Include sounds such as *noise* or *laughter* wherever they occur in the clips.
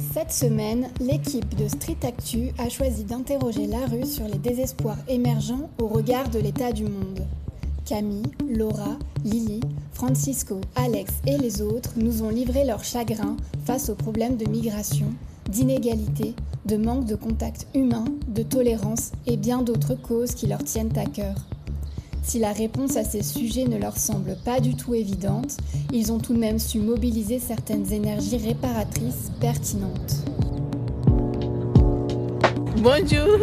Cette semaine, l'équipe de Street Actu a choisi d'interroger la rue sur les désespoirs émergents au regard de l'état du monde. Camille, Laura, Lily, Francisco, Alex et les autres nous ont livré leur chagrin face aux problèmes de migration, d'inégalité, de manque de contact humain, de tolérance et bien d'autres causes qui leur tiennent à cœur. Si la réponse à ces sujets ne leur semble pas du tout évidente, ils ont tout de même su mobiliser certaines énergies réparatrices pertinentes. Bonjour,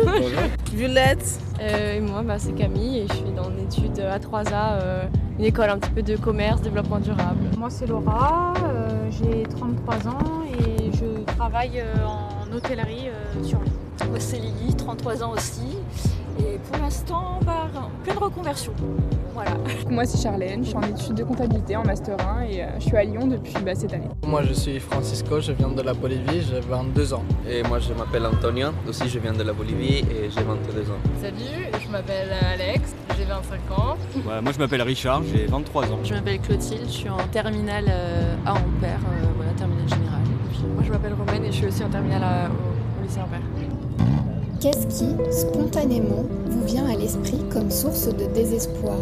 Violette. Euh, et moi, bah, c'est Camille et je suis dans une étude à 3A, euh, une école un petit peu de commerce, développement durable. Moi, c'est Laura, euh, j'ai 33 ans et je travaille en hôtellerie sur Lyon. Moi, c'est Lily, 33 ans aussi. Et pour l'instant, bah, en pleine reconversion. Voilà. *laughs* Moi, c'est Charlène, je suis en études de comptabilité en Master 1 et je suis à Lyon depuis bah, cette année. Moi, je suis Francisco, je viens de la Bolivie, j'ai 22 ans. Et moi, je m'appelle Antonio, aussi je viens de la Bolivie et j'ai 22 ans. Salut, je m'appelle Alex, j'ai 25 ans. *laughs* moi, je m'appelle Richard, j'ai 23 ans. Je m'appelle Clotilde, je suis en terminale à Ampère, voilà, terminale générale. moi, je m'appelle Romaine et je suis aussi en terminale au, au lycée Ampère. Qu'est-ce qui, spontanément, vous vient à l'esprit comme source de désespoir?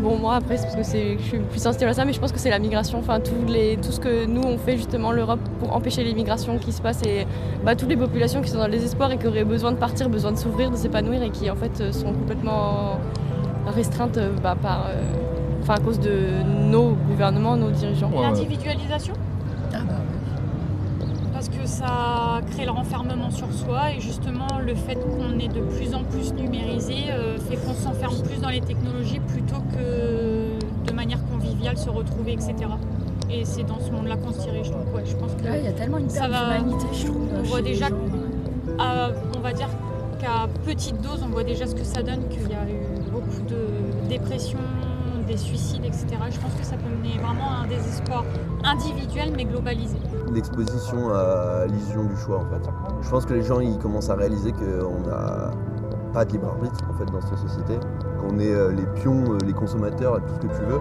Bon, moi après, c'est parce que je suis plus sensible à ça, mais je pense que c'est la migration, enfin tout, les, tout ce que nous on fait justement l'Europe pour empêcher les migrations qui se passent et bah, toutes les populations qui sont dans le désespoir et qui auraient besoin de partir, besoin de s'ouvrir, de s'épanouir et qui en fait sont complètement restreintes bah, par. Euh, enfin à cause de nos gouvernements, nos dirigeants. L'individualisation ah bah Parce que ça crée le renfermement sur soi et justement le fait qu'on est de plus en plus numérisé euh, fait qu'on s'enferme plus dans les technologies plutôt que de manière conviviale se retrouver, etc. Et c'est dans ce monde-là qu'on se dirige. Donc ouais, je pense que il y a tellement une d'humanité, je trouve. On voit déjà, on va dire qu'à petite dose, on voit déjà ce que ça donne, qu'il y a eu beaucoup de dépression, des suicides, etc. Je pense que ça peut mener vraiment à un désespoir individuel mais globalisé. L'exposition à l'illusion du choix en fait. Je pense que les gens ils commencent à réaliser qu'on n'a pas de libre arbitre en fait dans cette société, qu'on est euh, les pions, euh, les consommateurs, tout ce que tu veux,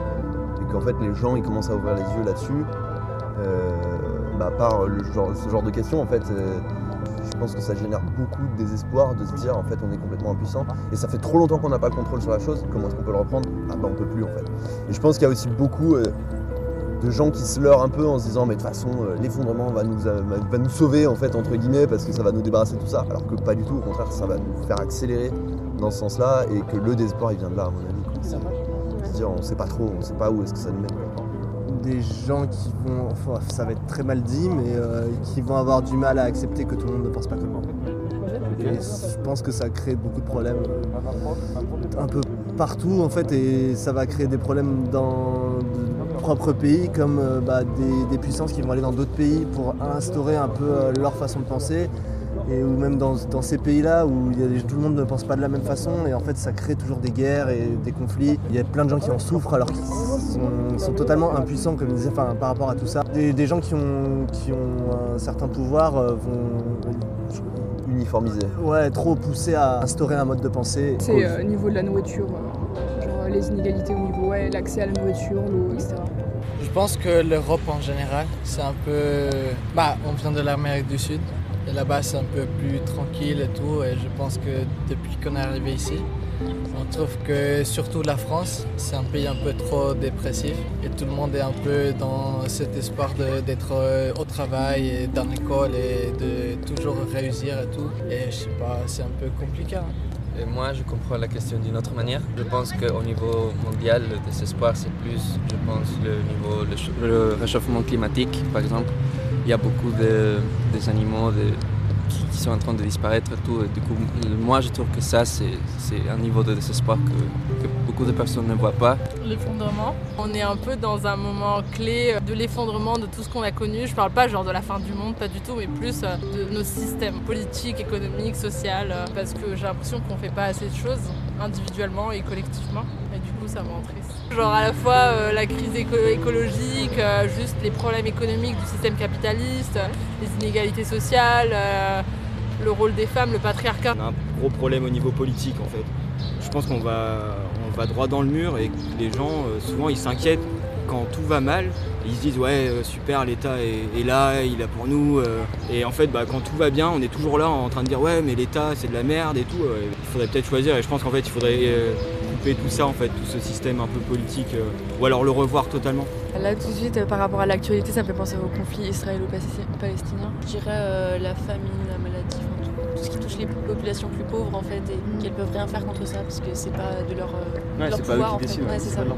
et qu'en fait les gens ils commencent à ouvrir les yeux là-dessus. Euh, bah, par ce genre de questions en fait je pense que ça génère beaucoup de désespoir de se dire en fait on est complètement impuissant. Et ça fait trop longtemps qu'on n'a pas le contrôle sur la chose, comment est-ce qu'on peut le reprendre? Ah bah on peut plus en fait. Et je pense qu'il y a aussi beaucoup euh, de gens qui se leurrent un peu en se disant mais de toute façon euh, l'effondrement va nous, euh, va nous sauver en fait entre guillemets parce que ça va nous débarrasser de tout ça. Alors que pas du tout, au contraire ça va nous faire accélérer dans ce sens-là. Et que le désespoir il vient de là à mon avis. Se dire on sait pas trop, on sait pas où est-ce que ça nous mène des gens qui vont, enfin, ça va être très mal dit, mais euh, qui vont avoir du mal à accepter que tout le monde ne pense pas comme eux. Et je pense que ça crée beaucoup de problèmes euh, un peu partout en fait, et ça va créer des problèmes dans de propres pays comme euh, bah, des, des, puissances qui vont aller dans d'autres pays pour instaurer un peu leur façon de penser et ou même dans, ces pays-là où tout le monde ne pense pas de la même façon et en fait ça crée toujours des guerres et des conflits. Il y a plein de gens qui en souffrent alors qu'ils sont, totalement impuissants comme disait par rapport à tout ça. Des, gens qui ont, qui ont un certain pouvoir euh, vont uniformiser. Ouais, trop pousser à instaurer un mode de pensée. C'est au euh, niveau de la nourriture, euh, genre les inégalités au niveau, ouais, l'accès à la nourriture, l'eau, etc. Je pense que l'Europe en général, c'est un peu... Bah, on vient de l'Amérique du Sud, là-bas, c'est un peu plus tranquille et tout. Et je pense que depuis qu'on est arrivé ici, on trouve que surtout la France, c'est un pays un peu trop dépressif. Et tout le monde est un peu dans cet espoir d'être euh, au travail et dans l'école et de toujours réussir et tout. Et je sais pas, c'est un peu compliqué. Hein. Et moi, je comprends la question d'une autre manière. Je pense qu'au niveau mondial, le désespoir, c'est plus, je pense, le niveau le réchauffement climatique, par exemple il y a beaucoup de, des animaux qui, sont en train de disparaître et tout. du coup, moi, je trouve que ça, c'est un niveau de désespoir que, beaucoup de personnes ne voient pas. L'effondrement. On est un peu dans un moment clé de l'effondrement de tout ce qu'on a connu. Je parle pas genre de la fin du monde, pas du tout, mais plus euh, de nos systèmes politiques, économiques, sociaux, euh, parce que j'ai l'impression qu'on fait pas assez de choses individuellement et collectivement. Ça. Genre à la fois euh, la crise écologique, euh, juste les problèmes économiques du système capitaliste, les inégalités sociales, euh, le rôle des femmes, le patriarcat. On a un gros problème au niveau politique en fait. Je pense qu'on va, on va droit dans le mur et les gens, souvent, ils s'inquiètent quand tout va mal. Ils se disent ouais super l'État est, là, il est pour nous. et en fait bah, quand tout va bien on est toujours là en train de dire ouais mais l'État c'est de la merde et tout. Il faudrait peut-être choisir et je pense qu'en fait il faudrait couper tout ça en fait, tout ce système un peu politique euh, ou alors le revoir totalement. Là tout de suite, euh, par rapport à l'actualité, ça me fait penser au conflit israélo-palestinien. Je dirais euh, la famine, la maladie, enfin, tout, tout ce qui touche les populations plus pauvres en fait, et qu'elles peuvent rien faire contre ça parce que c'est pas de leur, euh, de Ouais, leur c'est pas eux pouvoir qui en fait. décident, Ouais, ouais, c'est c'est ça. pas leur-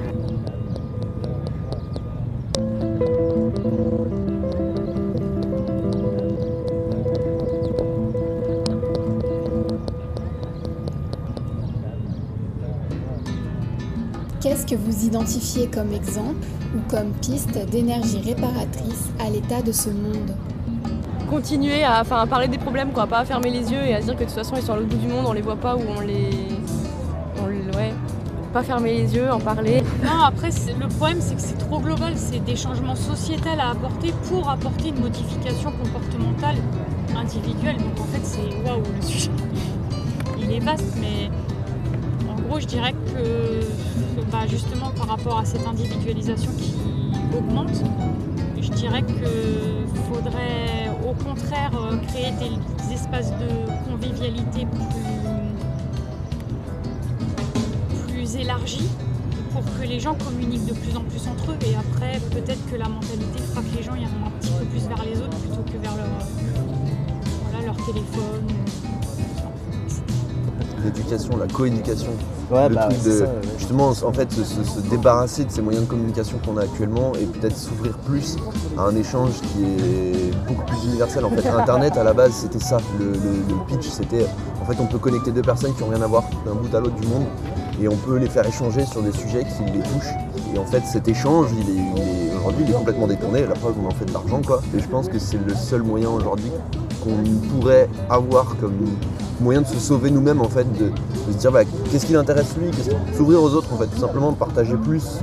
Qu'est-ce que vous identifiez comme exemple ou comme piste d'énergie réparatrice à l'état de ce monde Continuer à, enfin, à parler des problèmes, quoi, pas à fermer les yeux et à se dire que de toute façon ils sont à l'autre bout du monde, on les voit pas ou on les. On, les- ouais. Pas fermer les yeux, en parler. Non, après, le problème, c'est que c'est trop global. C'est des changements sociétals à apporter pour apporter une modification comportementale individuelle. Donc, en fait, c'est waouh, le sujet. Il est vaste, mais je dirais que bah, justement, par rapport à cette individualisation qui augmente, je dirais qu'il faudrait au contraire euh, créer des espaces de convivialité plus plus élargi pour que les gens communiquent de plus en plus entre eux et après peut-être que la mentalité fera que les gens iront un petit peu plus vers les autres plutôt que vers leur, leur téléphone. L'éducation, la coéducation. Ouais, le bah, truc de ça, ouais. justement en fait se, se- se débarrasser de ces moyens de communication qu'on a actuellement et peut-être s'ouvrir plus à un échange qui est beaucoup plus universel. En fait, *laughs* Internet à la base c'était ça. Le, le- le pitch c'était en fait on peut connecter deux personnes qui ont rien à voir d'un bout à l'autre du monde et on peut les faire échanger sur des sujets qui les touchent. Et en fait cet échange il est, aujourd'hui il est complètement détourné. La preuve on en fait de l'argent quoi. Et je pense que c'est le seul moyen aujourd'hui qu'on pourrait avoir comme moyen de se sauver nous-mêmes en fait, de, de se dire bah, qu'est-ce qui l'intéresse lui, s'ouvrir aux autres en fait, tout simplement partager plus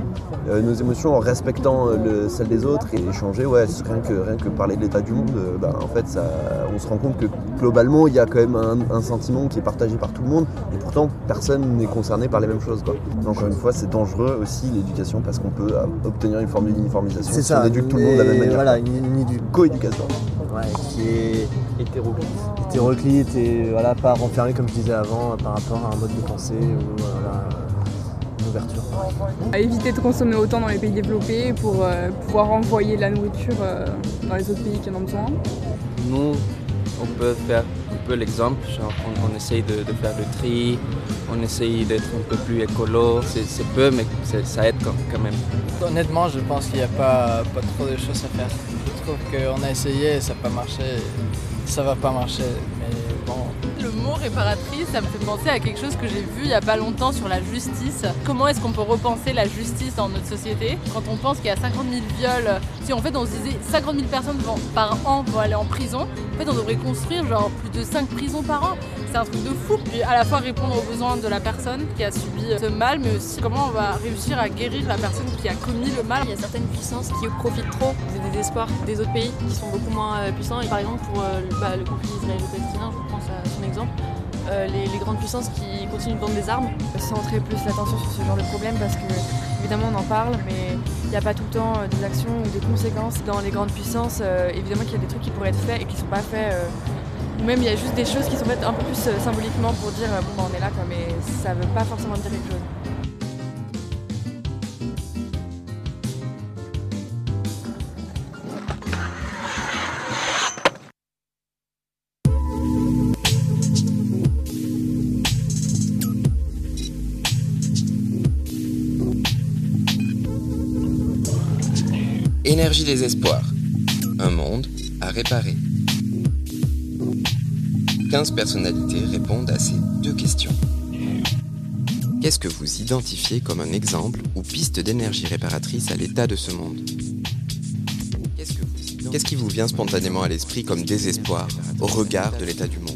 euh, nos émotions en respectant euh, le- celles des autres et échanger, ouais, rien que, rien que parler de l'état du monde, euh, bah, en fait ça, on se rend compte que globalement il y a quand même un, un sentiment qui est partagé par tout le monde et pourtant personne n'est concerné par les mêmes choses. Quoi. Encore une fois c'est dangereux aussi l'éducation parce qu'on peut obtenir une forme d'uniformisation C'est si ça. on éduque tout le monde de la même manière. Voilà, une, une édu- Co-éducation. Ouais, qui est Hétéroclite. hétéroclite et voilà, pas renfermé comme je disais avant par rapport à un mode de pensée ou voilà, À éviter de consommer autant dans les pays développés pour euh, pouvoir envoyer de la nourriture euh, dans les autres pays qui en ont besoin. Nous, on peut faire un peu l'exemple, on, on essaye de, de faire le tri, on essaye d'être un peu plus écolo, c'est peu mais ça aide quand, quand même. Honnêtement, je pense qu'il n'y a pas, pas trop de choses à faire. Je trouve qu'on a essayé et ça n'a pas marché. Ça va pas marcher, réparatrice, ça me fait penser à quelque chose que j'ai vu il y a pas longtemps sur la justice. Comment est-ce qu'on peut repenser la justice dans notre société Quand on pense qu'il y a 50 000 viols, si en fait on se disait 50 000 personnes par an vont aller en prison, en fait on devrait construire genre plus de 5 prisons par an. C'est un truc de fou. Puis à la fois répondre aux besoins de la personne qui a subi ce mal, mais aussi comment on va réussir à guérir la personne qui a commis le mal. Il y a certaines puissances qui profitent trop des désespoirs des autres pays qui sont beaucoup moins euh, puissants. Et par exemple, pour euh, le, bah, le conflit israélo-palestinien, je pense à son exemple, euh, les, les grandes puissances qui continuent de vendre des armes. Centrer plus l'attention sur ce genre de problème parce que évidemment on en parle mais il n'y a pas tout le temps euh, des actions ou des conséquences dans les grandes puissances. Euh, évidemment qu'il y a des trucs qui pourraient être faits et qui ne sont pas faits. Ou même il y a juste des choses qui sont faites un peu plus euh, symboliquement pour dire euh, bon bah, on est là quoi, mais ça veut pas forcément dire quelque chose. Énergie des espoirs. Un monde à réparer. 15 personnalités répondent à ces deux questions. Qu'est-ce que vous identifiez comme un exemple ou piste d'énergie réparatrice à l'état de ce monde Qu'est-ce qui vous vient spontanément à l'esprit comme désespoir au regard de l'état du monde